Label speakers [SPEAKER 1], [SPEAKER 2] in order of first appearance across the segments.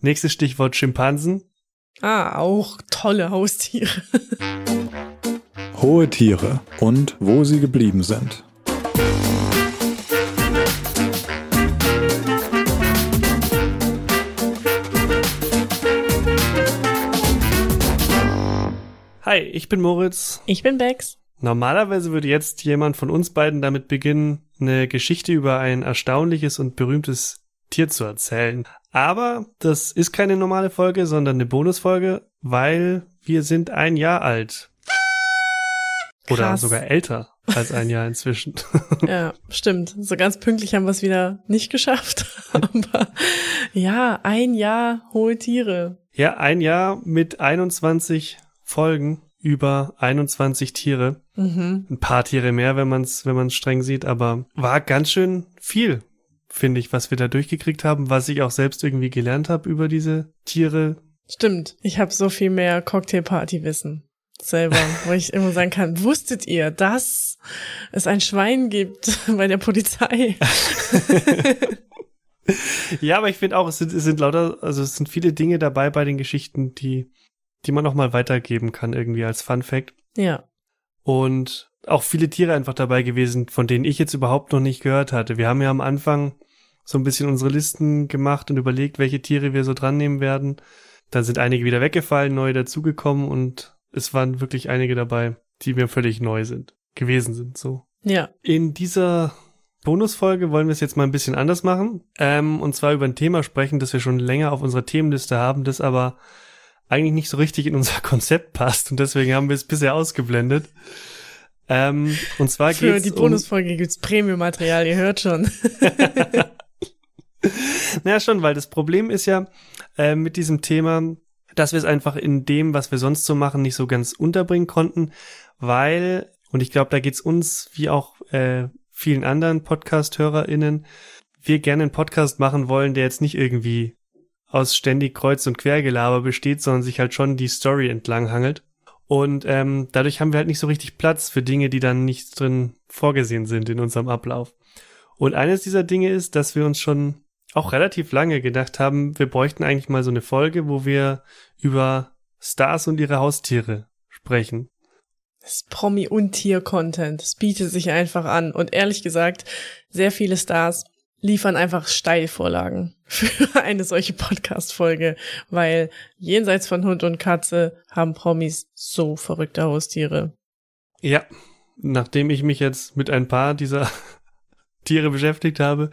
[SPEAKER 1] Nächstes Stichwort Schimpansen.
[SPEAKER 2] Ah, auch tolle Haustiere.
[SPEAKER 3] Hohe Tiere und wo sie geblieben sind.
[SPEAKER 1] Hi, ich bin Moritz.
[SPEAKER 2] Ich bin Bex.
[SPEAKER 1] Normalerweise würde jetzt jemand von uns beiden damit beginnen, eine Geschichte über ein erstaunliches und berühmtes Tier zu erzählen. Aber das ist keine normale Folge, sondern eine Bonusfolge, weil wir sind ein Jahr alt. Oder
[SPEAKER 2] Krass.
[SPEAKER 1] sogar älter als ein Jahr inzwischen.
[SPEAKER 2] Ja, stimmt. So ganz pünktlich haben wir es wieder nicht geschafft. Aber ja, ein Jahr hohe Tiere.
[SPEAKER 1] ja, ein Jahr mit 21 Folgen über 21 Tiere.
[SPEAKER 2] Mhm.
[SPEAKER 1] Ein paar Tiere mehr, wenn man es wenn man's streng sieht, aber war ganz schön viel, finde ich, was wir da durchgekriegt haben, was ich auch selbst irgendwie gelernt habe über diese Tiere.
[SPEAKER 2] Stimmt. Ich habe so viel mehr Cocktailparty-Wissen selber, wo ich immer sagen kann, wusstet ihr, dass es ein Schwein gibt bei der Polizei?
[SPEAKER 1] Ja, aber ich finde auch, es sind, es sind lauter, also es sind viele Dinge dabei bei den Geschichten, die, die man auch mal weitergeben kann, irgendwie als Fun Fact.
[SPEAKER 2] Ja.
[SPEAKER 1] Und auch viele Tiere einfach dabei gewesen, von denen ich jetzt überhaupt noch nicht gehört hatte. Wir haben ja am Anfang so ein bisschen unsere Listen gemacht und überlegt, welche Tiere wir so dran nehmen werden. Dann sind einige wieder weggefallen, neue dazugekommen und es waren wirklich einige dabei, die mir völlig neu sind, gewesen sind, so.
[SPEAKER 2] Ja.
[SPEAKER 1] In dieser Bonusfolge wollen wir es jetzt mal ein bisschen anders machen. Ähm, und zwar über ein Thema sprechen, das wir schon länger auf unserer Themenliste haben, das aber eigentlich nicht so richtig in unser Konzept passt. Und deswegen haben wir es bisher ausgeblendet. Ähm, und zwar
[SPEAKER 2] Für
[SPEAKER 1] geht's
[SPEAKER 2] die
[SPEAKER 1] um,
[SPEAKER 2] Bonusfolge gibt's Premium-Material, ihr hört schon.
[SPEAKER 1] Naja, schon, weil das Problem ist ja äh, mit diesem Thema, dass wir es einfach in dem, was wir sonst so machen, nicht so ganz unterbringen konnten, weil, und ich glaube, da geht's uns wie auch äh, vielen anderen Podcast-HörerInnen, wir gerne einen Podcast machen wollen, der jetzt nicht irgendwie aus ständig Kreuz- und Quergelaber besteht, sondern sich halt schon die Story entlang hangelt. Und ähm, dadurch haben wir halt nicht so richtig Platz für Dinge, die dann nicht drin vorgesehen sind in unserem Ablauf. Und eines dieser Dinge ist, dass wir uns schon auch relativ lange gedacht haben, wir bräuchten eigentlich mal so eine Folge, wo wir über Stars und ihre Haustiere sprechen.
[SPEAKER 2] Das Promi- und Tier-Content. Es bietet sich einfach an. Und ehrlich gesagt, sehr viele Stars liefern einfach Steilvorlagen für eine solche Podcast-Folge, weil jenseits von Hund und Katze haben Promis so verrückte Haustiere.
[SPEAKER 1] Ja, nachdem ich mich jetzt mit ein paar dieser Tiere beschäftigt habe,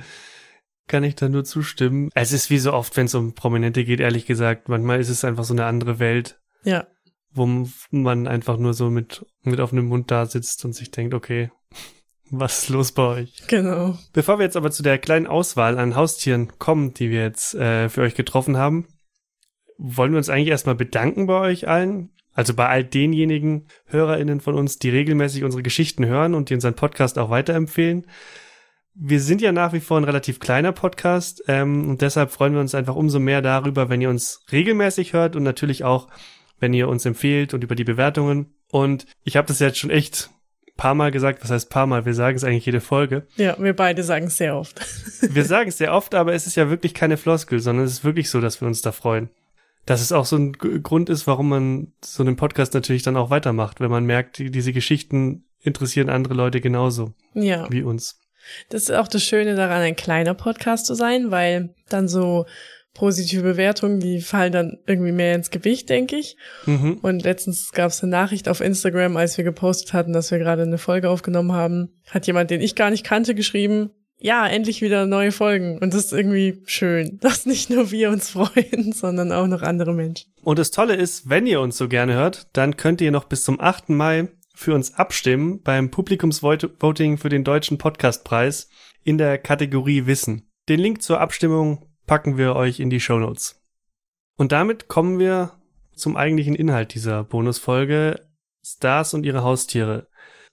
[SPEAKER 1] kann ich da nur zustimmen. Es ist wie so oft, wenn es um Prominente geht, ehrlich gesagt, manchmal ist es einfach so eine andere Welt,
[SPEAKER 2] Ja,
[SPEAKER 1] wo man einfach nur so mit, mit offenem Mund da sitzt und sich denkt, okay, was ist los bei euch?
[SPEAKER 2] genau.
[SPEAKER 1] Bevor wir jetzt aber zu der kleinen Auswahl an Haustieren kommen, die wir jetzt äh, für euch getroffen haben, wollen wir uns eigentlich erstmal bedanken bei euch allen. Also bei all denjenigen HörerInnen von uns, die regelmäßig unsere Geschichten hören und die unseren Podcast auch weiterempfehlen. Wir sind ja nach wie vor ein relativ kleiner Podcast ähm, und deshalb freuen wir uns einfach umso mehr darüber, wenn ihr uns regelmäßig hört und natürlich auch, wenn ihr uns empfehlt und über die Bewertungen. Und ich habe das jetzt schon echt paar Mal gesagt, was heißt paar Mal? Wir sagen es eigentlich jede Folge.
[SPEAKER 2] Ja, wir beide sagen es sehr oft.
[SPEAKER 1] Wir sagen es sehr oft, aber es ist ja wirklich keine Floskel, sondern es ist wirklich so, dass wir uns da freuen. Dass es auch so ein G Grund ist, warum man so einen Podcast natürlich dann auch weitermacht, wenn man merkt, die, diese Geschichten interessieren andere Leute genauso
[SPEAKER 2] Ja.
[SPEAKER 1] wie uns.
[SPEAKER 2] Das ist auch das Schöne daran, ein kleiner Podcast zu sein, weil dann so positive Bewertungen, die fallen dann irgendwie mehr ins Gewicht, denke ich.
[SPEAKER 1] Mhm.
[SPEAKER 2] Und letztens gab es eine Nachricht auf Instagram, als wir gepostet hatten, dass wir gerade eine Folge aufgenommen haben, hat jemand, den ich gar nicht kannte, geschrieben, ja, endlich wieder neue Folgen. Und das ist irgendwie schön, dass nicht nur wir uns freuen, sondern auch noch andere Menschen.
[SPEAKER 1] Und das Tolle ist, wenn ihr uns so gerne hört, dann könnt ihr noch bis zum 8. Mai für uns abstimmen beim Publikumsvoting für den Deutschen Podcastpreis in der Kategorie Wissen. Den Link zur Abstimmung packen wir euch in die Show Notes. Und damit kommen wir zum eigentlichen Inhalt dieser Bonusfolge Stars und ihre Haustiere.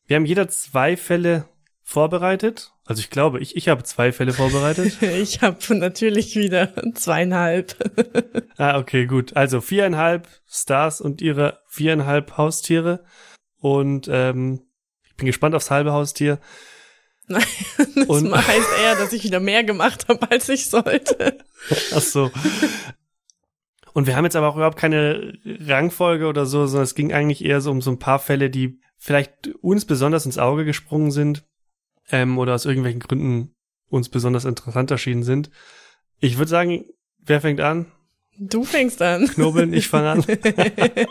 [SPEAKER 1] Wir haben jeder zwei Fälle vorbereitet. Also ich glaube, ich, ich habe zwei Fälle vorbereitet.
[SPEAKER 2] Ich habe natürlich wieder zweieinhalb.
[SPEAKER 1] Ah, okay, gut. Also viereinhalb Stars und ihre viereinhalb Haustiere. Und ähm, ich bin gespannt aufs halbe Haustier.
[SPEAKER 2] Nein, das
[SPEAKER 1] Und-
[SPEAKER 2] heißt eher, dass ich wieder mehr gemacht habe, als ich sollte.
[SPEAKER 1] Ach so. Und wir haben jetzt aber auch überhaupt keine Rangfolge oder so, sondern es ging eigentlich eher so um so ein paar Fälle, die vielleicht uns besonders ins Auge gesprungen sind ähm, oder aus irgendwelchen Gründen uns besonders interessant erschienen sind. Ich würde sagen, wer fängt an?
[SPEAKER 2] Du fängst an.
[SPEAKER 1] Knobeln, ich fange an.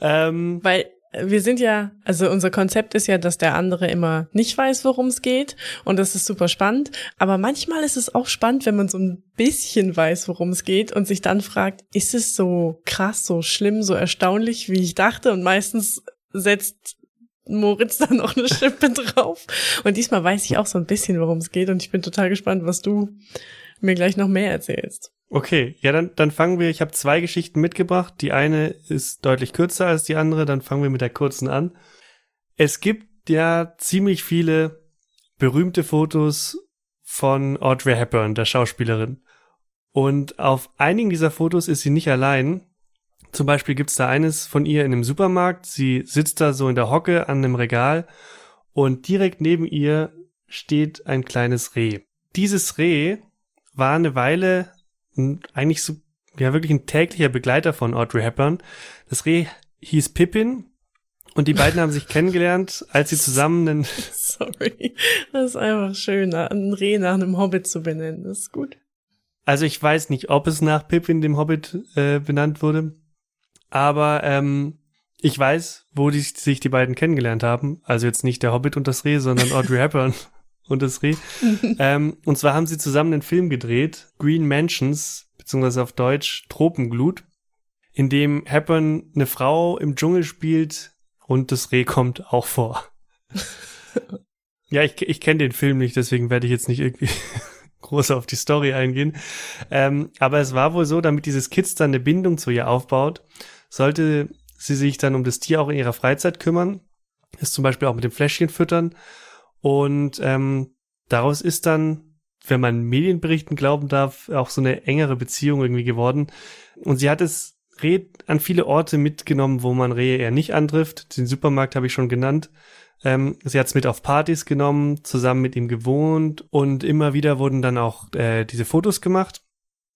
[SPEAKER 2] ähm, Weil wir sind ja, also unser Konzept ist ja, dass der andere immer nicht weiß, worum es geht. Und das ist super spannend. Aber manchmal ist es auch spannend, wenn man so ein bisschen weiß, worum es geht und sich dann fragt, ist es so krass, so schlimm, so erstaunlich, wie ich dachte? Und meistens setzt Moritz da noch eine Schippe drauf. Und diesmal weiß ich auch so ein bisschen, worum es geht. Und ich bin total gespannt, was du mir gleich noch mehr erzählst.
[SPEAKER 1] Okay, ja, dann, dann fangen wir. Ich habe zwei Geschichten mitgebracht. Die eine ist deutlich kürzer als die andere. Dann fangen wir mit der kurzen an. Es gibt ja ziemlich viele berühmte Fotos von Audrey Hepburn, der Schauspielerin. Und auf einigen dieser Fotos ist sie nicht allein. Zum Beispiel gibt's da eines von ihr in einem Supermarkt. Sie sitzt da so in der Hocke an einem Regal und direkt neben ihr steht ein kleines Reh. Dieses Reh war eine Weile eigentlich so, ja, wirklich ein täglicher Begleiter von Audrey Hepburn. Das Reh hieß Pippin und die beiden haben sich kennengelernt, als sie zusammen einen
[SPEAKER 2] Sorry, das ist einfach schön, ein Reh nach einem Hobbit zu benennen. Das ist gut.
[SPEAKER 1] Also ich weiß nicht, ob es nach Pippin, dem Hobbit, äh, benannt wurde, aber ähm, ich weiß, wo die, sich die beiden kennengelernt haben. Also jetzt nicht der Hobbit und das Reh, sondern Audrey Hepburn und das Reh. ähm, und zwar haben sie zusammen einen Film gedreht, Green Mansions, beziehungsweise auf Deutsch Tropenglut, in dem Hepburn eine Frau im Dschungel spielt und das Reh kommt auch vor. ja, ich, ich kenne den Film nicht, deswegen werde ich jetzt nicht irgendwie groß auf die Story eingehen. Ähm, aber es war wohl so, damit dieses Kids dann eine Bindung zu ihr aufbaut, sollte sie sich dann um das Tier auch in ihrer Freizeit kümmern. Ist zum Beispiel auch mit dem Fläschchen füttern und ähm, daraus ist dann, wenn man Medienberichten glauben darf, auch so eine engere Beziehung irgendwie geworden. Und sie hat es Reh an viele Orte mitgenommen, wo man Rehe eher nicht antrifft. Den Supermarkt habe ich schon genannt. Ähm, sie hat es mit auf Partys genommen, zusammen mit ihm gewohnt und immer wieder wurden dann auch äh, diese Fotos gemacht.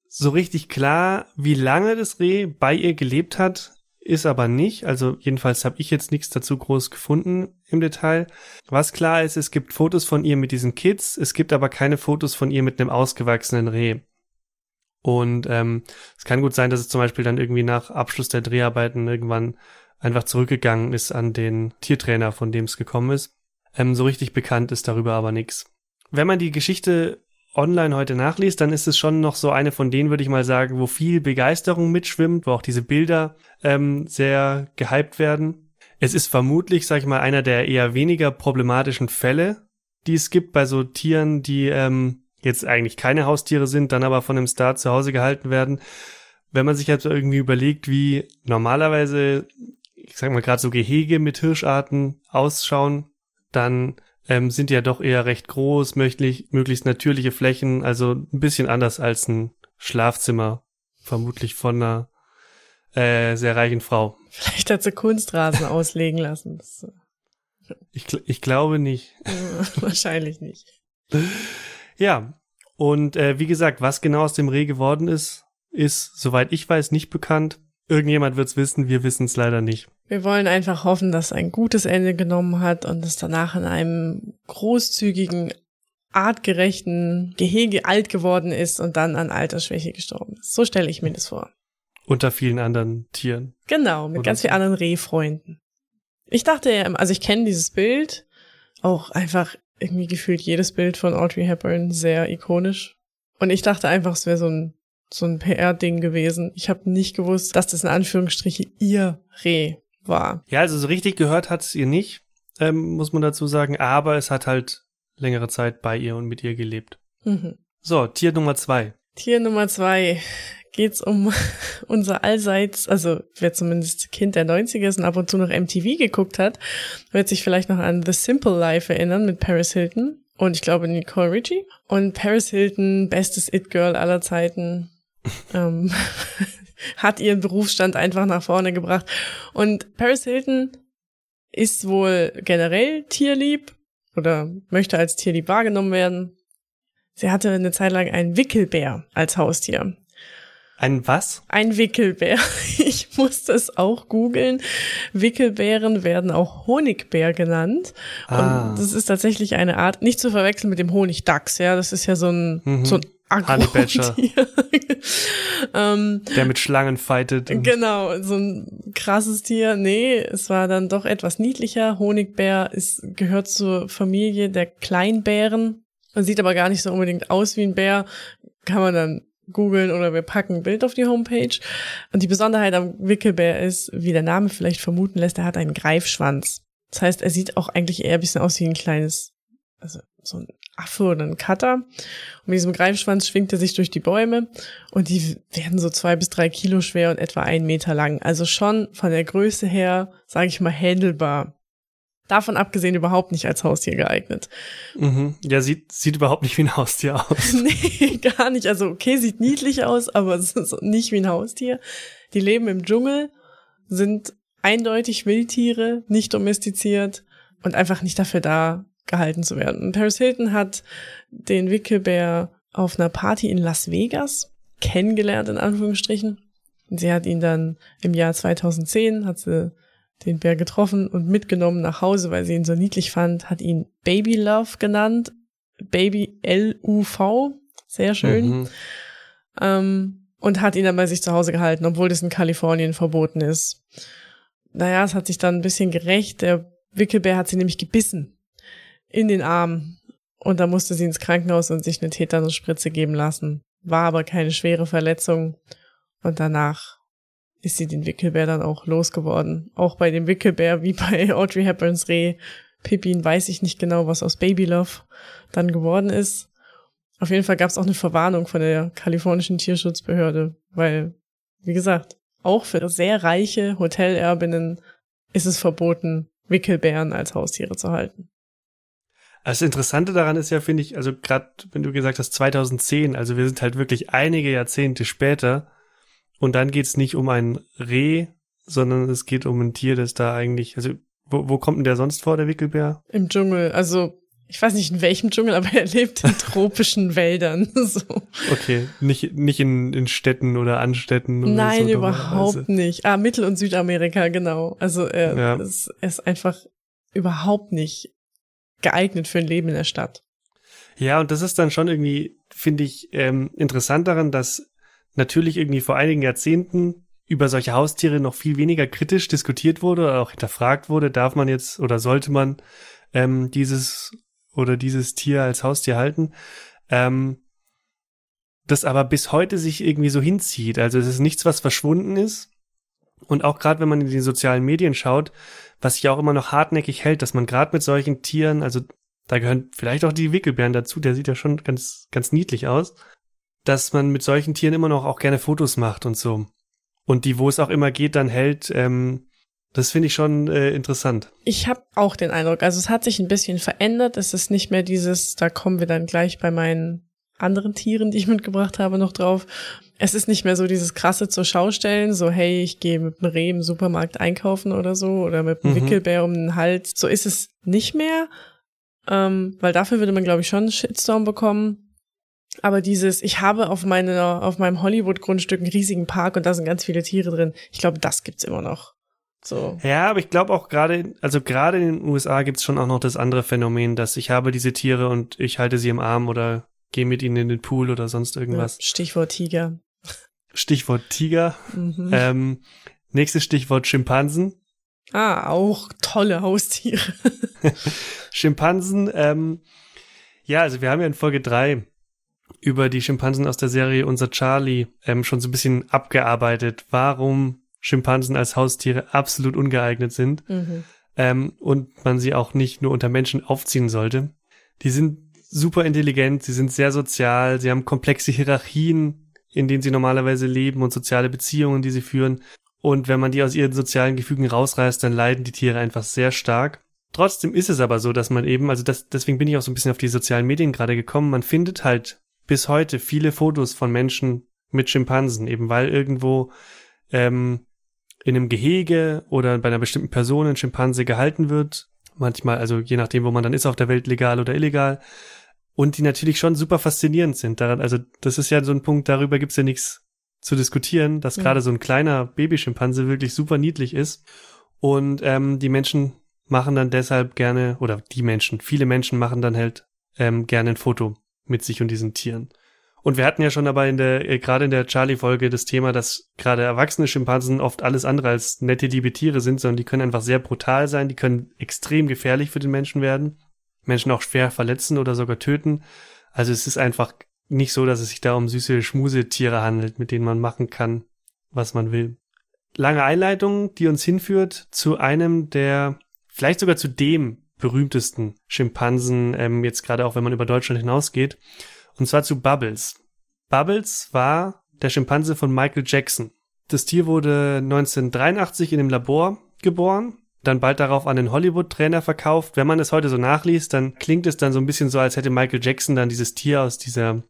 [SPEAKER 1] So richtig klar, wie lange das Reh bei ihr gelebt hat, ist aber nicht. Also jedenfalls habe ich jetzt nichts dazu groß gefunden im Detail. Was klar ist, es gibt Fotos von ihr mit diesen Kids, es gibt aber keine Fotos von ihr mit einem ausgewachsenen Reh. Und ähm, es kann gut sein, dass es zum Beispiel dann irgendwie nach Abschluss der Dreharbeiten irgendwann einfach zurückgegangen ist an den Tiertrainer, von dem es gekommen ist. Ähm, so richtig bekannt ist darüber aber nichts. Wenn man die Geschichte online heute nachliest, dann ist es schon noch so eine von denen, würde ich mal sagen, wo viel Begeisterung mitschwimmt, wo auch diese Bilder ähm, sehr gehypt werden. Es ist vermutlich, sag ich mal, einer der eher weniger problematischen Fälle, die es gibt bei so Tieren, die ähm, jetzt eigentlich keine Haustiere sind, dann aber von einem Star zu Hause gehalten werden. Wenn man sich jetzt irgendwie überlegt, wie normalerweise, ich sag mal gerade so Gehege mit Hirscharten ausschauen, dann ähm, sind ja doch eher recht groß, möglich, möglichst natürliche Flächen, also ein bisschen anders als ein Schlafzimmer, vermutlich von einer äh, sehr reichen Frau.
[SPEAKER 2] Vielleicht hat sie Kunstrasen auslegen lassen. Das,
[SPEAKER 1] ich, ich glaube nicht.
[SPEAKER 2] Wahrscheinlich nicht.
[SPEAKER 1] Ja, und äh, wie gesagt, was genau aus dem Reh geworden ist, ist, soweit ich weiß, nicht bekannt. Irgendjemand wird's wissen, wir wissen es leider nicht.
[SPEAKER 2] Wir wollen einfach hoffen, dass ein gutes Ende genommen hat und es danach in einem großzügigen, artgerechten Gehege alt geworden ist und dann an Altersschwäche gestorben ist. So stelle ich mir das vor.
[SPEAKER 1] Unter vielen anderen Tieren.
[SPEAKER 2] Genau, mit Oder ganz vielen anderen Rehfreunden. Ich dachte, also ich kenne dieses Bild, auch einfach irgendwie gefühlt jedes Bild von Audrey Hepburn sehr ikonisch. Und ich dachte einfach, es wäre so ein so ein PR-Ding gewesen. Ich habe nicht gewusst, dass das in Anführungsstriche ihr Reh war.
[SPEAKER 1] Ja, also so richtig gehört hat es ihr nicht, ähm, muss man dazu sagen, aber es hat halt längere Zeit bei ihr und mit ihr gelebt. Mhm. So, Tier Nummer zwei.
[SPEAKER 2] Tier Nummer zwei geht's um unser allseits, also wer zumindest Kind der 90er ist und ab und zu noch MTV geguckt hat, wird sich vielleicht noch an The Simple Life erinnern mit Paris Hilton und ich glaube Nicole Richie. Und Paris Hilton, bestes It-Girl aller Zeiten, ähm, hat ihren Berufsstand einfach nach vorne gebracht. Und Paris Hilton ist wohl generell tierlieb oder möchte als tierlieb wahrgenommen werden. Sie hatte eine Zeit lang einen Wickelbär als Haustier.
[SPEAKER 1] Ein was?
[SPEAKER 2] Ein Wickelbär. Ich musste es auch googeln. Wickelbären werden auch Honigbär genannt.
[SPEAKER 1] Ah.
[SPEAKER 2] Und das ist tatsächlich eine Art, nicht zu verwechseln mit dem Honigdachs, ja. Das ist ja so ein,
[SPEAKER 1] Mhm.
[SPEAKER 2] so ein
[SPEAKER 1] Honey Badger.
[SPEAKER 2] Ähm,
[SPEAKER 1] Der mit Schlangen fightet.
[SPEAKER 2] Genau, so ein krasses Tier. Nee, es war dann doch etwas niedlicher. Honigbär ist, gehört zur Familie der Kleinbären. Man sieht aber gar nicht so unbedingt aus wie ein Bär. Kann man dann googeln oder wir packen ein Bild auf die Homepage. Und die Besonderheit am Wickelbär ist, wie der Name vielleicht vermuten lässt, er hat einen Greifschwanz. Das heißt, er sieht auch eigentlich eher ein bisschen aus wie ein kleines, also so ein Affe oder ein Cutter. Und mit diesem Greifschwanz schwingt er sich durch die Bäume und die werden so zwei bis drei Kilo schwer und etwa einen Meter lang. Also schon von der Größe her, sage ich mal, handelbar. Davon abgesehen überhaupt nicht als Haustier geeignet.
[SPEAKER 1] Mhm. Ja, sieht, sieht überhaupt nicht wie ein Haustier aus.
[SPEAKER 2] nee, gar nicht. Also okay, sieht niedlich aus, aber es ist nicht wie ein Haustier. Die leben im Dschungel, sind eindeutig Wildtiere, nicht domestiziert und einfach nicht dafür da, gehalten zu werden. Paris Hilton hat den Wickelbär auf einer Party in Las Vegas kennengelernt, in Anführungsstrichen. Und sie hat ihn dann im Jahr 2010, hat sie den Bär getroffen und mitgenommen nach Hause, weil sie ihn so niedlich fand, hat ihn Baby Love genannt. Baby L-U-V. Sehr schön.
[SPEAKER 1] Mhm.
[SPEAKER 2] Ähm, und hat ihn dann bei sich zu Hause gehalten, obwohl das in Kalifornien verboten ist. Naja, es hat sich dann ein bisschen gerecht. Der Wickelbär hat sie nämlich gebissen. In den Arm. Und da musste sie ins Krankenhaus und sich eine Tetanusspritze geben lassen. War aber keine schwere Verletzung. Und danach ist sie den Wickelbär dann auch losgeworden. Auch bei dem Wickelbär, wie bei Audrey Hepburns Reh, Pippin, weiß ich nicht genau, was aus Baby Love dann geworden ist. Auf jeden Fall gab es auch eine Verwarnung von der kalifornischen Tierschutzbehörde, weil, wie gesagt, auch für sehr reiche Hotelerbinnen ist es verboten, Wickelbären als Haustiere zu halten.
[SPEAKER 1] Das Interessante daran ist ja, finde ich, also gerade wenn du gesagt hast 2010, also wir sind halt wirklich einige Jahrzehnte später und dann geht's nicht um ein Reh, sondern es geht um ein Tier, das da eigentlich, also wo, wo kommt denn der sonst vor, der Wickelbär?
[SPEAKER 2] Im Dschungel, also ich weiß nicht in welchem Dschungel, aber er lebt in tropischen Wäldern. So.
[SPEAKER 1] Okay, nicht, nicht in, in Städten oder Anstädten. Oder
[SPEAKER 2] Nein,
[SPEAKER 1] so
[SPEAKER 2] überhaupt nicht. Ah, Mittel- und Südamerika, genau. Also er,
[SPEAKER 1] Ja.
[SPEAKER 2] ist, er ist einfach überhaupt nicht geeignet für ein Leben in der Stadt.
[SPEAKER 1] Ja, und das ist dann schon irgendwie, finde ich, ähm, interessant daran, dass natürlich irgendwie vor einigen Jahrzehnten über solche Haustiere noch viel weniger kritisch diskutiert wurde oder auch hinterfragt wurde, darf man jetzt oder sollte man ähm, dieses oder dieses Tier als Haustier halten. Ähm, das aber bis heute sich irgendwie so hinzieht. Also es ist nichts, was verschwunden ist. Und auch gerade wenn man in die sozialen Medien schaut, was sich auch immer noch hartnäckig hält, dass man gerade mit solchen Tieren, also da gehören vielleicht auch die Wickelbären dazu, der sieht ja schon ganz, ganz niedlich aus, dass man mit solchen Tieren immer noch auch gerne Fotos macht und so. Und die, wo es auch immer geht, dann hält, ähm, das finde ich schon äh, interessant.
[SPEAKER 2] Ich habe auch den Eindruck, also es hat sich ein bisschen verändert. Es ist nicht mehr dieses, da kommen wir dann gleich bei meinen anderen Tieren, die ich mitgebracht habe, noch drauf. Es ist nicht mehr so dieses krasse zur Schaustellen, so hey, ich gehe mit einem Reh im Supermarkt einkaufen oder so oder mit einem
[SPEAKER 1] Mhm.
[SPEAKER 2] Wickelbär um den Hals. So ist es nicht mehr, ähm, weil dafür würde man, glaube ich, schon einen Shitstorm bekommen. Aber dieses, ich habe auf meiner, auf meinem Hollywood-Grundstück einen riesigen Park und da sind ganz viele Tiere drin. Ich glaube, das gibt's immer noch. So.
[SPEAKER 1] Ja, aber ich glaube auch gerade, also gerade in den USA gibt's schon auch noch das andere Phänomen, dass ich habe diese Tiere und ich halte sie im Arm oder gehe mit ihnen in den Pool oder sonst irgendwas.
[SPEAKER 2] Stichwort Tiger.
[SPEAKER 1] Stichwort Tiger.
[SPEAKER 2] Mhm.
[SPEAKER 1] Ähm, nächstes Stichwort Schimpansen.
[SPEAKER 2] Ah, auch tolle Haustiere.
[SPEAKER 1] Schimpansen, ähm, ja, also wir haben ja in Folge drei über die Schimpansen aus der Serie Unser Charlie ähm, schon so ein bisschen abgearbeitet, warum Schimpansen als Haustiere absolut ungeeignet sind
[SPEAKER 2] Mhm.
[SPEAKER 1] ähm, und man sie auch nicht nur unter Menschen aufziehen sollte. Die sind super intelligent, sie sind sehr sozial, sie haben komplexe Hierarchien, in denen sie normalerweise leben und soziale Beziehungen, die sie führen. Und wenn man die aus ihren sozialen Gefügen rausreißt, dann leiden die Tiere einfach sehr stark. Trotzdem ist es aber so, dass man eben, also das, deswegen bin ich auch so ein bisschen auf die sozialen Medien gerade gekommen, man findet halt bis heute viele Fotos von Menschen mit Schimpansen, eben weil irgendwo ähm, in einem Gehege oder bei einer bestimmten Person ein Schimpanse gehalten wird. Manchmal, also je nachdem, wo man dann ist auf der Welt, legal oder illegal. Und die natürlich schon super faszinierend sind daran. Also das ist ja so ein Punkt, darüber gibt's ja nichts zu diskutieren, dass
[SPEAKER 2] Mhm.
[SPEAKER 1] gerade so ein kleiner Babyschimpanse wirklich super niedlich ist. Und ähm, die Menschen machen dann deshalb gerne, oder die Menschen, viele Menschen machen dann halt ähm, gerne ein Foto mit sich und diesen Tieren. Und wir hatten ja schon aber in der, äh, gerade in der Charlie-Folge das Thema, dass gerade erwachsene Schimpansen oft alles andere als nette, liebe Tiere sind, sondern die können einfach sehr brutal sein, die können extrem gefährlich für den Menschen werden, Menschen auch schwer verletzen oder sogar töten. Also es ist einfach nicht so, dass es sich da um süße Schmusetiere handelt, mit denen man machen kann, was man will. Lange Einleitung, die uns hinführt zu einem der, vielleicht sogar zu dem berühmtesten Schimpansen, ähm, jetzt gerade auch wenn man über Deutschland hinausgeht, und zwar zu Bubbles. Bubbles war der Schimpanse von Michael Jackson. Das Tier wurde 1983 in einem Labor geboren, dann bald darauf an den Hollywood-Trainer verkauft. Wenn man es heute so nachliest, dann klingt es dann so ein bisschen so, als hätte Michael Jackson dann dieses Tier aus dieser,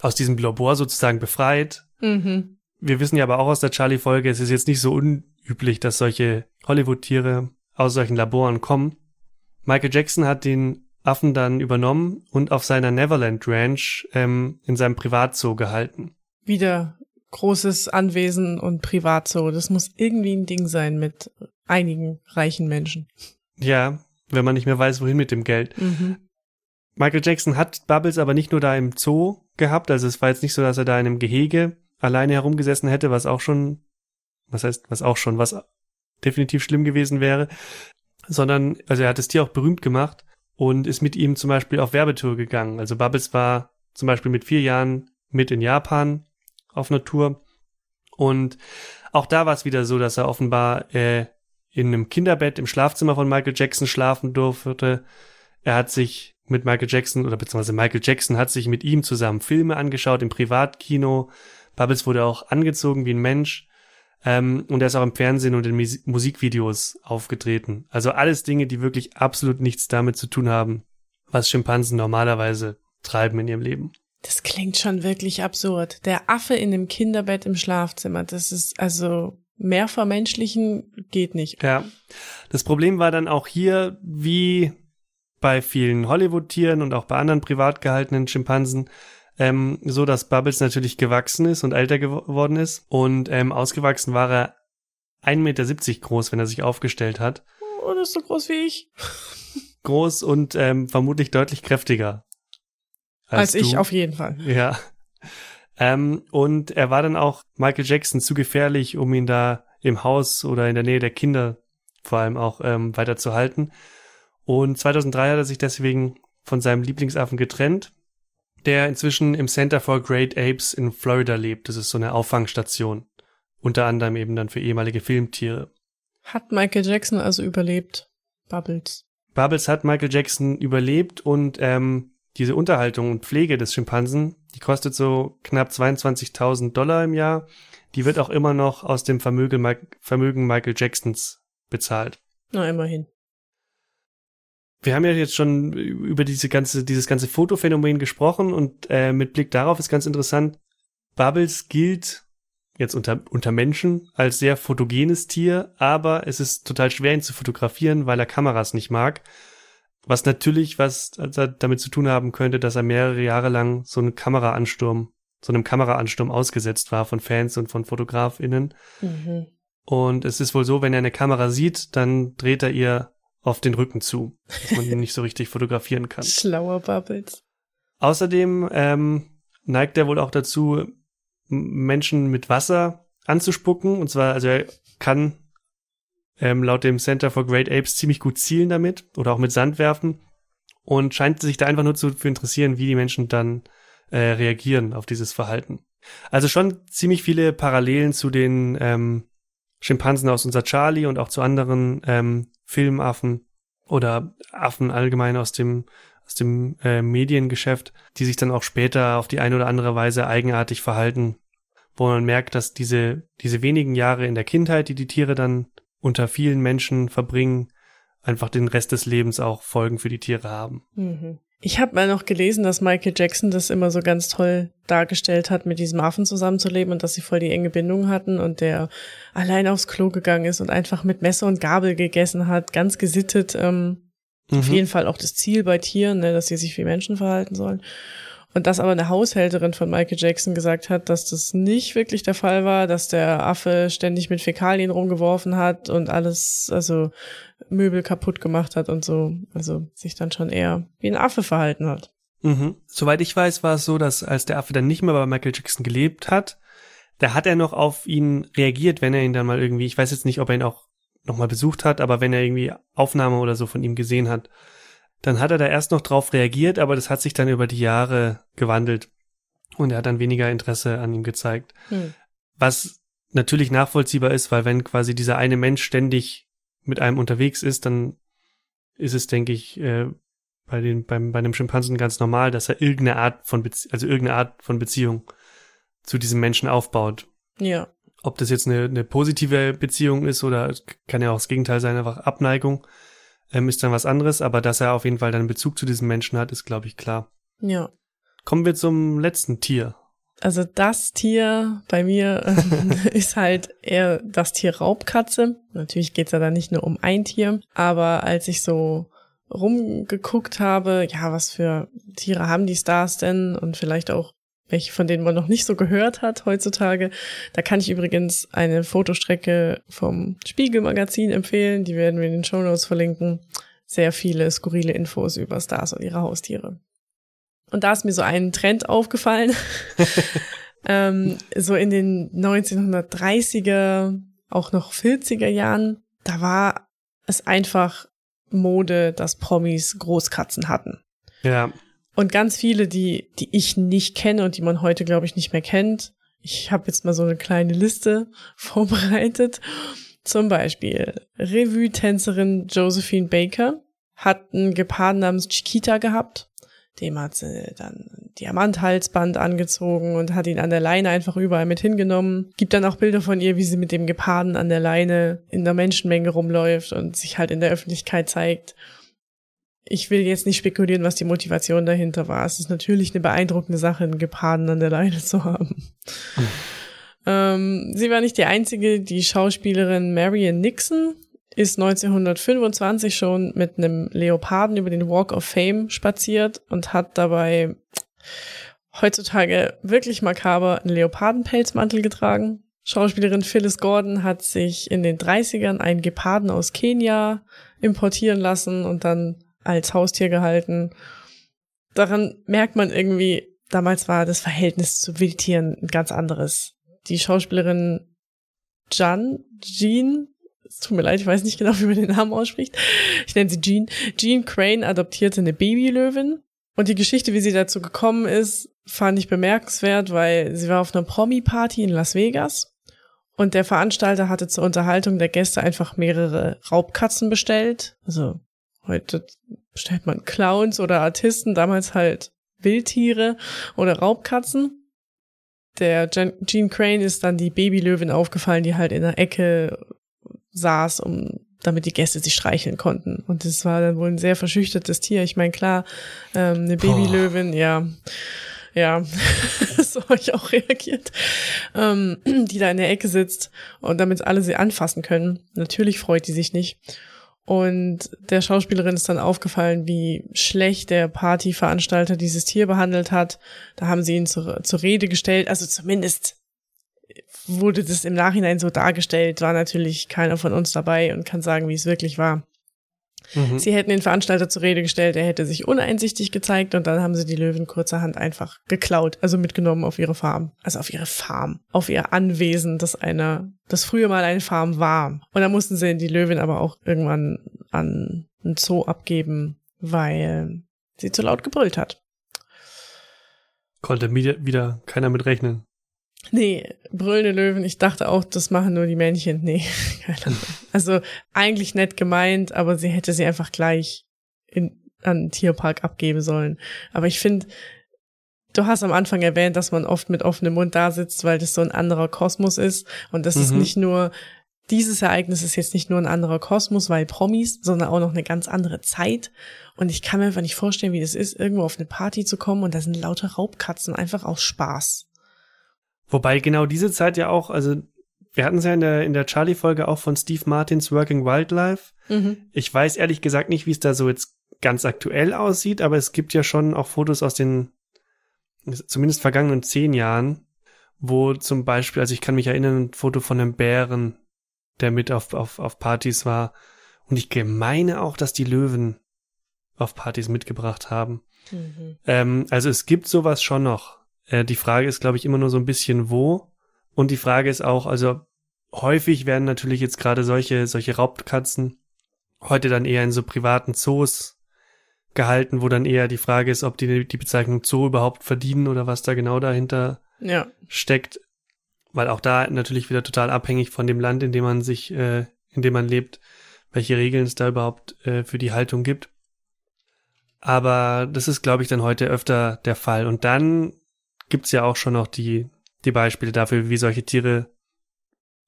[SPEAKER 1] aus diesem Labor sozusagen befreit.
[SPEAKER 2] Mhm.
[SPEAKER 1] Wir wissen ja aber auch aus der Charlie-Folge, es ist jetzt nicht so unüblich, dass solche Hollywood-Tiere aus solchen Laboren kommen. Michael Jackson hat den Affen dann übernommen und auf seiner Neverland Ranch ähm, in seinem Privatzoo gehalten.
[SPEAKER 2] Wieder großes Anwesen und Privatzoo. Das muss irgendwie ein Ding sein mit einigen reichen Menschen.
[SPEAKER 1] Ja, wenn man nicht mehr weiß, wohin mit dem Geld.
[SPEAKER 2] Mhm.
[SPEAKER 1] Michael Jackson hat Bubbles aber nicht nur da im Zoo gehabt, also es war jetzt nicht so, dass er da in einem Gehege alleine herumgesessen hätte, was auch schon, was heißt, was auch schon, was definitiv schlimm gewesen wäre, sondern, also er hat das Tier auch berühmt gemacht und ist mit ihm zum Beispiel auf Werbetour gegangen. Also Bubbles war zum Beispiel mit vier Jahren mit in Japan auf einer Tour und auch da war es wieder so, dass er offenbar äh, in einem Kinderbett im Schlafzimmer von Michael Jackson schlafen durfte. Er hat sich mit Michael Jackson oder beziehungsweise Michael Jackson hat sich mit ihm zusammen Filme angeschaut im Privatkino. Bubbles wurde auch angezogen wie ein Mensch. Ähm, und er ist auch im Fernsehen und in Mus Musikvideos aufgetreten. Also alles Dinge, die wirklich absolut nichts damit zu tun haben, was Schimpansen normalerweise treiben in ihrem Leben.
[SPEAKER 2] Das klingt schon wirklich absurd. Der Affe in dem Kinderbett im Schlafzimmer, das ist also mehr vermenschlichen geht nicht.
[SPEAKER 1] Ja. Das Problem war dann auch hier, wie bei vielen Hollywood-Tieren und auch bei anderen privat gehaltenen Schimpansen, ähm, so dass Bubbles natürlich gewachsen ist und älter geworden ist. Und ähm, ausgewachsen war er 1,70 Meter groß, wenn er sich aufgestellt hat.
[SPEAKER 2] Oh, das ist so groß wie ich.
[SPEAKER 1] Groß und ähm, vermutlich deutlich kräftiger.
[SPEAKER 2] Als, ich
[SPEAKER 1] du.
[SPEAKER 2] auf jeden Fall.
[SPEAKER 1] Ja. Ähm, und er war dann auch Michael Jackson zu gefährlich, um ihn da im Haus oder in der Nähe der Kinder vor allem auch ähm, weiter zu halten. Und 2003 hat er sich deswegen von seinem Lieblingsaffen getrennt, der inzwischen im Center for Great Apes in Florida lebt. Das ist so eine Auffangstation. Unter anderem eben dann für ehemalige Filmtiere.
[SPEAKER 2] Hat Michael Jackson also überlebt? Bubbles.
[SPEAKER 1] Bubbles hat Michael Jackson überlebt und ähm, diese Unterhaltung und Pflege des Schimpansen, die kostet so knapp 22.000 Dollar im Jahr. Die wird auch immer noch aus dem Vermögen, Vermögen Michael Jacksons bezahlt.
[SPEAKER 2] Na, immerhin.
[SPEAKER 1] Wir haben ja jetzt schon über diese ganze, dieses ganze Fotophänomen gesprochen und äh, mit Blick darauf ist ganz interessant, Bubbles gilt jetzt unter, unter Menschen als sehr fotogenes Tier, aber es ist total schwer, ihn zu fotografieren, weil er Kameras nicht mag. Was natürlich was damit zu tun haben könnte, dass er mehrere Jahre lang so einen Kameraansturm, so einem Kameraansturm ausgesetzt war von Fans und von FotografInnen.
[SPEAKER 2] Mhm.
[SPEAKER 1] Und es ist wohl so, wenn er eine Kamera sieht, dann dreht er ihr auf den Rücken zu, dass man ihn nicht so richtig fotografieren kann.
[SPEAKER 2] Schlauer Bubbles.
[SPEAKER 1] Außerdem ähm, neigt er wohl auch dazu, Menschen mit Wasser anzuspucken. Und zwar, also er kann ähm, laut dem Center for Great Apes ziemlich gut zielen damit oder auch mit Sand werfen und scheint sich da einfach nur zu für interessieren, wie die Menschen dann äh, reagieren auf dieses Verhalten. Also schon ziemlich viele Parallelen zu den ähm, Schimpansen aus unser Charlie und auch zu anderen ähm, Filmaffen oder Affen allgemein aus dem aus dem äh, Mediengeschäft, die sich dann auch später auf die eine oder andere Weise eigenartig verhalten, wo man merkt, dass diese diese wenigen Jahre in der Kindheit, die die Tiere dann unter vielen Menschen verbringen, einfach den Rest des Lebens auch Folgen für die Tiere haben.
[SPEAKER 2] Mhm. Ich habe mal noch gelesen, dass Michael Jackson das immer so ganz toll dargestellt hat, mit diesem Affen zusammenzuleben und dass sie voll die enge Bindung hatten und der allein aufs Klo gegangen ist und einfach mit Messer und Gabel gegessen hat, ganz gesittet. Ähm,
[SPEAKER 1] Mhm.
[SPEAKER 2] Auf jeden Fall auch das Ziel bei Tieren, ne, dass sie sich wie Menschen verhalten sollen. Und dass aber eine Haushälterin von Michael Jackson gesagt hat, dass das nicht wirklich der Fall war, dass der Affe ständig mit Fäkalien rumgeworfen hat und alles, also Möbel kaputt gemacht hat und so. Also sich dann schon eher wie ein Affe verhalten hat.
[SPEAKER 1] Mhm. Soweit ich weiß, war es so, dass als der Affe dann nicht mehr bei Michael Jackson gelebt hat, da hat er noch auf ihn reagiert, wenn er ihn dann mal irgendwie, ich weiß jetzt nicht, ob er ihn auch nochmal besucht hat, aber wenn er irgendwie Aufnahme oder so von ihm gesehen hat, dann hat er da erst noch drauf reagiert, aber das hat sich dann über die Jahre gewandelt und er hat dann weniger Interesse an ihm gezeigt. Hm. Was natürlich nachvollziehbar ist, weil wenn quasi dieser eine Mensch ständig mit einem unterwegs ist, dann ist es, denke ich, äh, bei den, beim, bei einem Schimpansen ganz normal, dass er irgendeine Art von, Bezie also irgendeine Art von Beziehung zu diesem Menschen aufbaut.
[SPEAKER 2] Ja.
[SPEAKER 1] Ob das jetzt eine, eine positive Beziehung ist oder kann ja auch das Gegenteil sein, einfach Abneigung, ähm, ist dann was anderes, aber dass er auf jeden Fall dann einen Bezug zu diesem Menschen hat, ist, glaube ich, klar.
[SPEAKER 2] Ja.
[SPEAKER 1] Kommen wir zum letzten Tier.
[SPEAKER 2] Also das Tier bei mir ist halt eher das Tier Raubkatze. Natürlich geht's ja da nicht nur um ein Tier, aber als ich so rumgeguckt habe, ja, was für Tiere haben die Stars denn und vielleicht auch welche von denen man noch nicht so gehört hat heutzutage. Da kann ich übrigens eine Fotostrecke vom Spiegelmagazin empfehlen. Die werden wir in den Show Notes verlinken. Sehr viele skurrile Infos über Stars und ihre Haustiere. Und da ist mir so ein Trend aufgefallen. ähm, so in den 1930er, auch noch 40er Jahren, da war es einfach Mode, dass Promis Großkatzen hatten.
[SPEAKER 1] Ja.
[SPEAKER 2] Und ganz viele, die, die ich nicht kenne und die man heute, glaube ich, nicht mehr kennt. Ich habe jetzt mal so eine kleine Liste vorbereitet. Zum Beispiel Revue-Tänzerin Josephine Baker hat einen Geparden namens Chiquita gehabt. Dem hat sie dann ein Diamanthalsband angezogen und hat ihn an der Leine einfach überall mit hingenommen. Gibt dann auch Bilder von ihr, wie sie mit dem Geparden an der Leine in der Menschenmenge rumläuft und sich halt in der Öffentlichkeit zeigt ich will jetzt nicht spekulieren, was die Motivation dahinter war. Es ist natürlich eine beeindruckende Sache, einen Geparden an der Leine zu haben. Mhm. Ähm, sie war nicht die einzige. Die Schauspielerin Marion Nixon ist 1925 schon mit einem Leoparden über den Walk of Fame spaziert und hat dabei heutzutage wirklich makaber einen Leopardenpelzmantel getragen. Schauspielerin Phyllis Gordon hat sich in den 30ern einen Geparden aus Kenia importieren lassen und dann als Haustier gehalten. Daran merkt man irgendwie, damals war das Verhältnis zu Wildtieren ein ganz anderes. Die Schauspielerin Jan, Jean, es tut mir leid, ich weiß nicht genau, wie man den Namen ausspricht. Ich nenne sie Jean. Jean Crane adoptierte eine Babylöwin. Und die Geschichte, wie sie dazu gekommen ist, fand ich bemerkenswert, weil sie war auf einer Promi-Party in Las Vegas. Und der Veranstalter hatte zur Unterhaltung der Gäste einfach mehrere Raubkatzen bestellt. Also Heute stellt man Clowns oder Artisten, damals halt Wildtiere oder Raubkatzen. Der Gene Crane ist dann die Babylöwin aufgefallen, die halt in der Ecke saß, um damit die Gäste sich streicheln konnten. Und das war dann wohl ein sehr verschüchtertes Tier. Ich meine, klar, ähm, eine Babylöwin, ja, ja, so habe ich auch reagiert, ähm, die da in der Ecke sitzt und damit alle sie anfassen können. Natürlich freut die sich nicht. Und der Schauspielerin ist dann aufgefallen, wie schlecht der Partyveranstalter dieses Tier behandelt hat. Da haben sie ihn zur, zur Rede gestellt. Also zumindest wurde das im Nachhinein so dargestellt. War natürlich keiner von uns dabei und kann sagen, wie es wirklich war. Mhm. Sie hätten den Veranstalter zur Rede gestellt, er hätte sich uneinsichtig gezeigt und dann haben sie die Löwen kurzerhand einfach geklaut, also mitgenommen auf ihre Farm. Also auf ihre Farm, auf ihr Anwesen, das einer, das früher mal eine Farm war. Und dann mussten sie die Löwin aber auch irgendwann an einen Zoo abgeben, weil sie zu laut gebrüllt hat.
[SPEAKER 1] Konnte wieder keiner mit rechnen.
[SPEAKER 2] Nee, brüllende Löwen, ich dachte auch, das machen nur die Männchen. Nee, keine Ahnung. Also eigentlich nett gemeint, aber sie hätte sie einfach gleich in, an den Tierpark abgeben sollen. Aber ich finde, du hast am Anfang erwähnt, dass man oft mit offenem Mund da sitzt, weil das so ein anderer Kosmos ist. Und das mhm. ist nicht nur, dieses Ereignis ist jetzt nicht nur ein anderer Kosmos, weil Promis, sondern auch noch eine ganz andere Zeit. Und ich kann mir einfach nicht vorstellen, wie das ist, irgendwo auf eine Party zu kommen und da sind lauter Raubkatzen einfach aus Spaß.
[SPEAKER 1] Wobei genau diese Zeit ja auch, also wir hatten es ja in der, in der Charlie-Folge auch von Steve Martins Working Wildlife. Mhm. Ich weiß ehrlich gesagt nicht, wie es da so jetzt ganz aktuell aussieht, aber es gibt ja schon auch Fotos aus den zumindest vergangenen zehn Jahren, wo zum Beispiel, also ich kann mich erinnern, ein Foto von einem Bären, der mit auf, auf, auf Partys war. Und ich meine auch, dass die Löwen auf Partys mitgebracht haben. Mhm. Ähm, also es gibt sowas schon noch. Äh, die Frage ist, glaube ich, immer nur so ein bisschen wo. Und die Frage ist auch, also häufig werden natürlich jetzt gerade solche, solche Raubkatzen heute dann eher in so privaten Zoos gehalten, wo dann eher die Frage ist, ob die die Bezeichnung Zoo überhaupt verdienen oder was da genau dahinter
[SPEAKER 2] ja.
[SPEAKER 1] steckt. Weil auch da natürlich wieder total abhängig von dem Land, in dem man sich, äh, in dem man lebt, welche Regeln es da überhaupt äh, für die Haltung gibt. Aber das ist, glaube ich, dann heute öfter der Fall. Und dann gibt's ja auch schon noch die, die Beispiele dafür, wie solche Tiere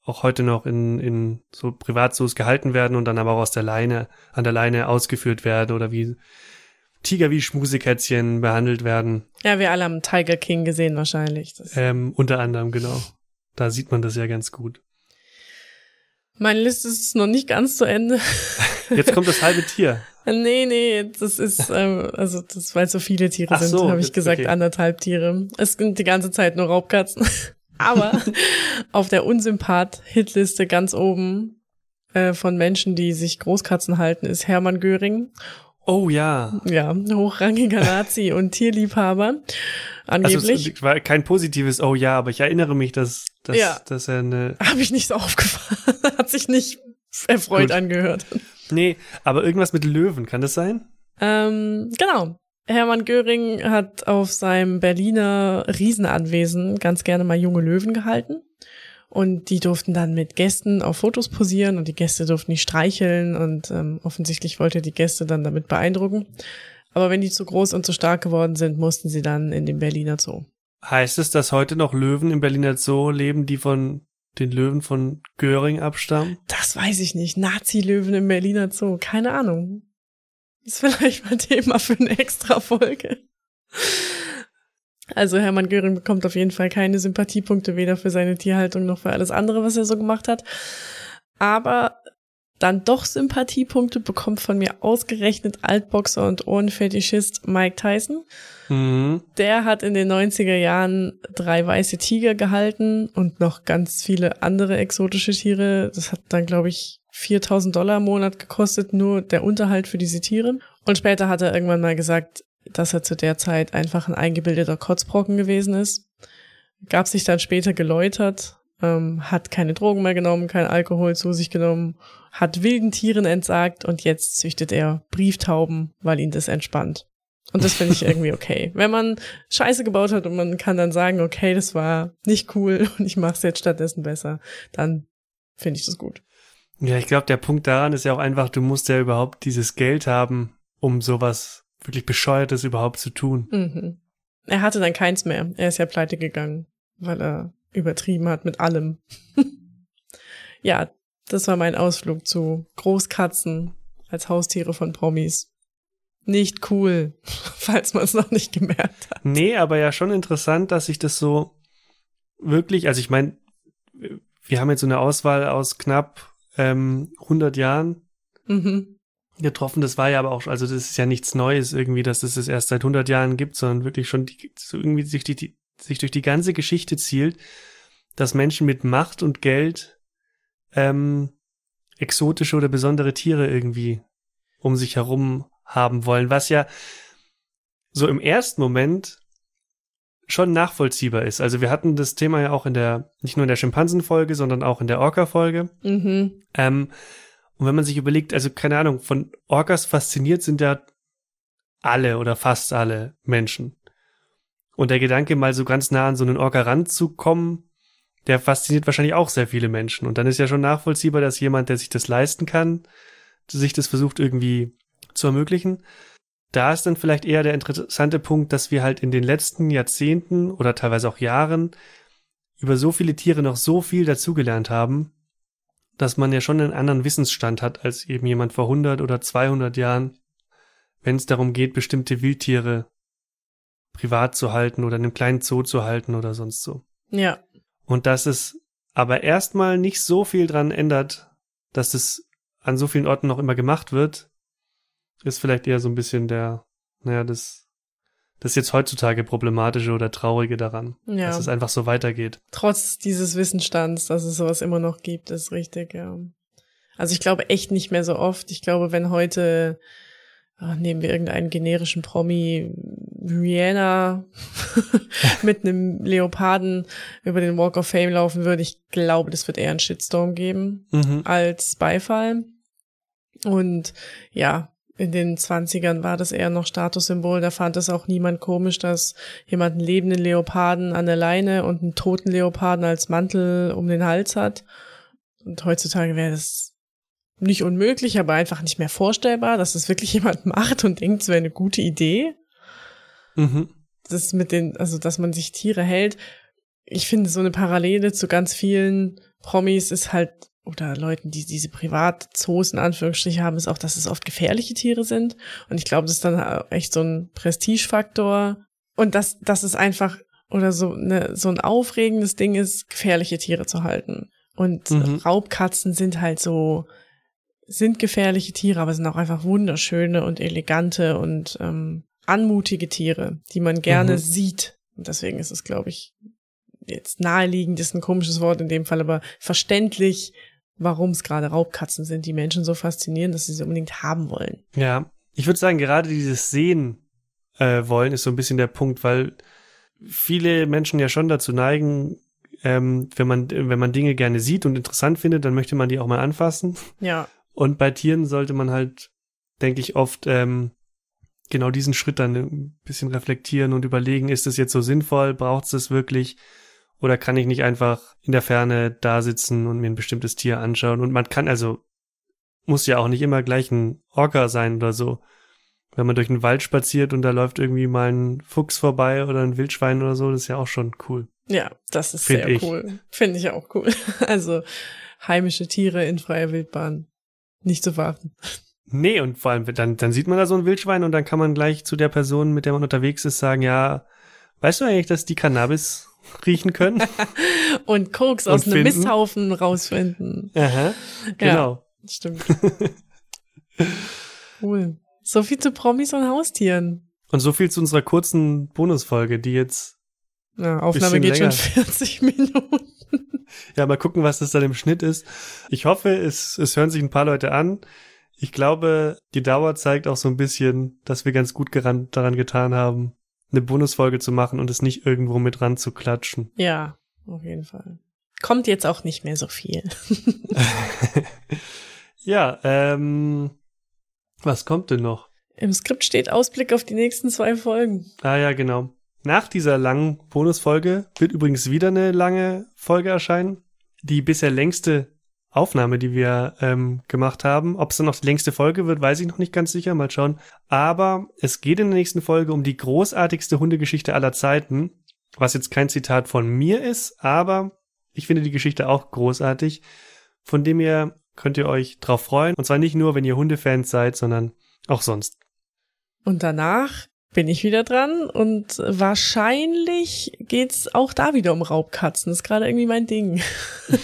[SPEAKER 1] auch heute noch in, in so Privatzoos gehalten werden und dann aber auch aus der Leine, an der Leine ausgeführt werden oder wie Tiger wie Schmusekätzchen behandelt werden.
[SPEAKER 2] Ja, wir alle haben Tiger King gesehen wahrscheinlich.
[SPEAKER 1] Ähm, unter anderem, genau. Da sieht man das ja ganz gut.
[SPEAKER 2] Meine Liste ist noch nicht ganz zu Ende.
[SPEAKER 1] Jetzt kommt das halbe Tier.
[SPEAKER 2] Nee, nee, das ist, ähm, also das, weil so viele Tiere Ach sind, so, habe ich gesagt, okay. anderthalb Tiere. Es sind die ganze Zeit nur Raubkatzen. Aber auf der Unsympath-Hitliste ganz oben äh, von Menschen, die sich Großkatzen halten, ist Hermann Göring.
[SPEAKER 1] Oh ja.
[SPEAKER 2] Ja, hochrangiger Nazi und Tierliebhaber. Angeblich. Also
[SPEAKER 1] war kein positives Oh ja, aber ich erinnere mich, dass, dass, ja. dass er eine.
[SPEAKER 2] Habe ich nicht so aufgefallen. Hat sich nicht erfreut Gut. angehört.
[SPEAKER 1] Nee, aber irgendwas mit Löwen, kann das sein?
[SPEAKER 2] Ähm, genau. Hermann Göring hat auf seinem Berliner Riesenanwesen ganz gerne mal junge Löwen gehalten. Und die durften dann mit Gästen auf Fotos posieren und die Gäste durften nicht streicheln und ähm, offensichtlich wollte die Gäste dann damit beeindrucken. Aber wenn die zu groß und zu stark geworden sind, mussten sie dann in den Berliner Zoo.
[SPEAKER 1] Heißt es, dass heute noch Löwen im Berliner Zoo leben, die von den Löwen von Göring abstammen?
[SPEAKER 2] Das weiß ich nicht. Nazi-Löwen im Berliner Zoo. Keine Ahnung. Ist vielleicht mal Thema für eine extra Folge. Also Hermann Göring bekommt auf jeden Fall keine Sympathiepunkte weder für seine Tierhaltung noch für alles andere, was er so gemacht hat. Aber dann doch Sympathiepunkte bekommt von mir ausgerechnet Altboxer und Ohrenfetischist Mike Tyson. Mhm. Der hat in den 90er Jahren drei weiße Tiger gehalten und noch ganz viele andere exotische Tiere. Das hat dann, glaube ich, 4000 Dollar im Monat gekostet, nur der Unterhalt für diese Tiere. Und später hat er irgendwann mal gesagt, dass er zu der Zeit einfach ein eingebildeter Kotzbrocken gewesen ist. Gab sich dann später geläutert, ähm, hat keine Drogen mehr genommen, kein Alkohol zu sich genommen, hat wilden Tieren entsagt und jetzt züchtet er Brieftauben, weil ihn das entspannt. Und das finde ich irgendwie okay. Wenn man Scheiße gebaut hat und man kann dann sagen, okay, das war nicht cool und ich mache es jetzt stattdessen besser, dann finde ich das gut.
[SPEAKER 1] Ja, ich glaube, der Punkt daran ist ja auch einfach, du musst ja überhaupt dieses Geld haben, um sowas wirklich bescheuertes überhaupt zu tun.
[SPEAKER 2] Mhm. Er hatte dann keins mehr. Er ist ja pleite gegangen, weil er übertrieben hat mit allem. ja, das war mein Ausflug zu Großkatzen als Haustiere von Promis. Nicht cool, falls man es noch nicht gemerkt hat.
[SPEAKER 1] Nee, aber ja schon interessant, dass sich das so wirklich, also ich meine, wir haben jetzt so eine Auswahl aus knapp ähm, 100 Jahren. Mhm getroffen. Das war ja aber auch, also das ist ja nichts Neues irgendwie, dass es das erst seit 100 Jahren gibt, sondern wirklich schon die, so irgendwie sich, die, sich durch die ganze Geschichte zielt, dass Menschen mit Macht und Geld ähm, exotische oder besondere Tiere irgendwie um sich herum haben wollen, was ja so im ersten Moment schon nachvollziehbar ist. Also wir hatten das Thema ja auch in der, nicht nur in der Schimpansenfolge, sondern auch in der Orca-Folge. Mhm. Ähm, und wenn man sich überlegt, also keine Ahnung, von Orcas fasziniert sind ja alle oder fast alle Menschen. Und der Gedanke, mal so ganz nah an so einen Orca ranzukommen, der fasziniert wahrscheinlich auch sehr viele Menschen. Und dann ist ja schon nachvollziehbar, dass jemand, der sich das leisten kann, sich das versucht irgendwie zu ermöglichen. Da ist dann vielleicht eher der interessante Punkt, dass wir halt in den letzten Jahrzehnten oder teilweise auch Jahren über so viele Tiere noch so viel dazugelernt haben, dass man ja schon einen anderen Wissensstand hat als eben jemand vor 100 oder 200 Jahren, wenn es darum geht, bestimmte Wildtiere privat zu halten oder in einem kleinen Zoo zu halten oder sonst so.
[SPEAKER 2] Ja.
[SPEAKER 1] Und dass es aber erstmal nicht so viel dran ändert, dass es an so vielen Orten noch immer gemacht wird, ist vielleicht eher so ein bisschen der, naja, das, das ist jetzt heutzutage problematische oder traurige daran,
[SPEAKER 2] Ja.
[SPEAKER 1] dass es einfach so weitergeht.
[SPEAKER 2] Trotz dieses Wissensstands, dass es sowas immer noch gibt, ist richtig, ja. Also ich glaube echt nicht mehr so oft. Ich glaube, wenn heute, ach, nehmen wir irgendeinen generischen Promi, Rihanna mit einem Leoparden über den Walk of Fame laufen würde, ich glaube, das wird eher einen Shitstorm geben
[SPEAKER 1] Mhm.
[SPEAKER 2] als Beifall. Und ja, in den Zwanzigern war das eher noch Statussymbol. Da fand es auch niemand komisch, dass jemand einen lebenden Leoparden an der Leine und einen toten Leoparden als Mantel um den Hals hat. Und heutzutage wäre das nicht unmöglich, aber einfach nicht mehr vorstellbar, dass es wirklich jemand macht und denkt, es wäre eine gute Idee.
[SPEAKER 1] Mhm.
[SPEAKER 2] Das mit den, also dass man sich Tiere hält. Ich finde so eine Parallele zu ganz vielen Promis ist halt, oder Leuten, die diese Privatzoos in Anführungsstrichen haben, ist auch, dass es oft gefährliche Tiere sind. Und ich glaube, das ist dann echt so ein Prestigefaktor. Und dass, dass es einfach, oder so, eine, so ein aufregendes Ding ist, gefährliche Tiere zu halten. Und
[SPEAKER 1] Mhm.
[SPEAKER 2] Raubkatzen sind halt so, sind gefährliche Tiere, aber sind auch einfach wunderschöne und elegante und ähm, anmutige Tiere, die man gerne
[SPEAKER 1] Mhm.
[SPEAKER 2] sieht. Und deswegen ist es, glaube ich, jetzt naheliegend ist ein komisches Wort in dem Fall, aber verständlich, warum es gerade Raubkatzen sind, die Menschen so faszinieren, dass sie sie unbedingt haben wollen.
[SPEAKER 1] Ja, ich würde sagen, gerade dieses Sehen äh, wollen ist so ein bisschen der Punkt, weil viele Menschen ja schon dazu neigen, ähm, wenn man wenn man Dinge gerne sieht und interessant findet, dann möchte man die auch mal anfassen.
[SPEAKER 2] Ja,
[SPEAKER 1] Und bei Tieren sollte man halt, denke ich, oft ähm, genau diesen Schritt dann ein bisschen reflektieren und überlegen, ist es jetzt so sinnvoll, braucht es das wirklich? Oder kann ich nicht einfach in der Ferne da sitzen und mir ein bestimmtes Tier anschauen? Und man kann also, muss ja auch nicht immer gleich ein Orca sein oder so. Wenn man durch den Wald spaziert und da läuft irgendwie mal ein Fuchs vorbei oder ein Wildschwein oder so, das ist ja auch schon cool.
[SPEAKER 2] ja, das ist
[SPEAKER 1] Find
[SPEAKER 2] sehr
[SPEAKER 1] ich.
[SPEAKER 2] cool. Finde ich auch cool. Also heimische Tiere in freier Wildbahn nicht zu warten.
[SPEAKER 1] Nee, und vor allem, dann, dann sieht man da so ein Wildschwein und dann kann man gleich zu der Person, mit der man unterwegs ist, sagen, ja, weißt du eigentlich, dass die Cannabis riechen können?
[SPEAKER 2] Und Koks
[SPEAKER 1] Und
[SPEAKER 2] aus einem
[SPEAKER 1] finden.
[SPEAKER 2] Misthaufen rausfinden.
[SPEAKER 1] Aha, genau.
[SPEAKER 2] Stimmt. cool. So viel zu Promis und Haustieren.
[SPEAKER 1] Und so viel zu unserer kurzen Bonusfolge, die jetzt,
[SPEAKER 2] Ja, Aufnahme geht
[SPEAKER 1] länger.
[SPEAKER 2] schon 40 Minuten.
[SPEAKER 1] ja, mal gucken, was das dann im Schnitt ist. Ich hoffe, es, es hören sich ein paar Leute an. Ich glaube, die Dauer zeigt auch so ein bisschen, dass wir ganz gut geran, daran getan haben, eine Bonusfolge zu machen und es nicht irgendwo mit ran zu klatschen.
[SPEAKER 2] Ja, auf jeden Fall. Kommt jetzt auch nicht mehr so viel.
[SPEAKER 1] ja, ähm, was kommt denn noch?
[SPEAKER 2] Im Skript steht Ausblick auf die nächsten zwei Folgen.
[SPEAKER 1] Ah ja, genau. Nach dieser langen Bonusfolge wird übrigens wieder eine lange Folge erscheinen. Die bisher längste Aufnahme, die wir ähm, gemacht haben. Ob es dann noch die längste Folge wird, weiß ich noch nicht ganz sicher. Mal schauen. Aber es geht in der nächsten Folge um die großartigste Hundegeschichte aller Zeiten. Was jetzt kein Zitat von mir ist, aber ich finde die Geschichte auch großartig. Von dem her könnt ihr euch drauf freuen. Und zwar nicht nur, wenn ihr Hundefans seid, sondern auch sonst.
[SPEAKER 2] Und danach bin ich wieder dran und wahrscheinlich geht's auch da wieder um Raubkatzen. Das ist gerade irgendwie mein Ding.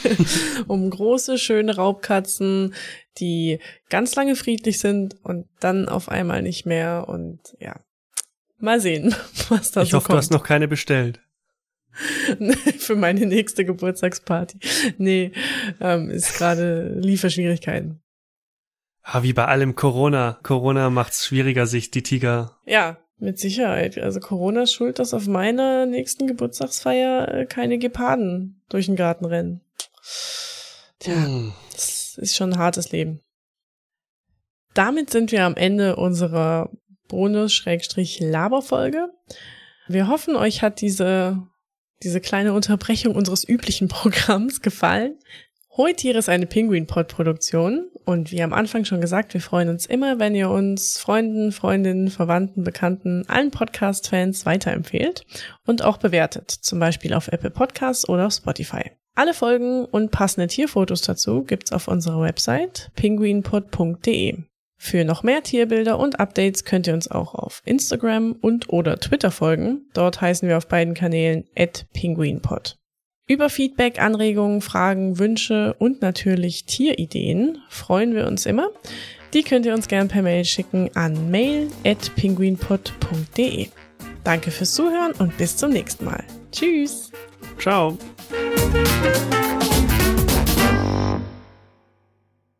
[SPEAKER 2] um große, schöne Raubkatzen, die ganz lange friedlich sind und dann auf einmal nicht mehr. Und ja, mal sehen, was da
[SPEAKER 1] ich
[SPEAKER 2] so
[SPEAKER 1] hoffe, du
[SPEAKER 2] kommt.
[SPEAKER 1] hast noch keine bestellt.
[SPEAKER 2] Für meine nächste Geburtstagsparty. Nee, ähm, ist gerade Lieferschwierigkeiten.
[SPEAKER 1] Ah, wie bei allem Corona. Corona macht's schwieriger, sich die Tiger.
[SPEAKER 2] Ja, mit Sicherheit. Also Corona ist schuld, dass auf meiner nächsten Geburtstagsfeier äh, keine Geparden durch den Garten rennen. Tja,
[SPEAKER 1] Hm.
[SPEAKER 2] das ist schon ein hartes Leben. Damit sind wir am Ende unserer Bonus-Laberfolge. Wir hoffen, euch hat diese, diese kleine Unterbrechung unseres üblichen Programms gefallen. Heutier ist eine Penguin-Pod-Produktion und wie am Anfang schon gesagt, wir freuen uns immer, wenn ihr uns Freunden, Freundinnen, Verwandten, Bekannten, allen Podcast-Fans weiterempfehlt und auch bewertet, zum Beispiel auf Apple Podcasts oder auf Spotify. Alle Folgen und passende Tierfotos dazu gibt's auf unserer Website penguinpod.de. Für noch mehr Tierbilder und Updates könnt ihr uns auch auf Instagram und oder Twitter folgen. Dort heißen wir auf beiden Kanälen @penguinpod. Über Feedback, Anregungen, Fragen, Wünsche und natürlich Tierideen freuen wir uns immer. Die könnt ihr uns gern per Mail schicken an mail@penguinpod.de. Danke fürs Zuhören und bis zum nächsten Mal. Tschüss.
[SPEAKER 1] Ciao.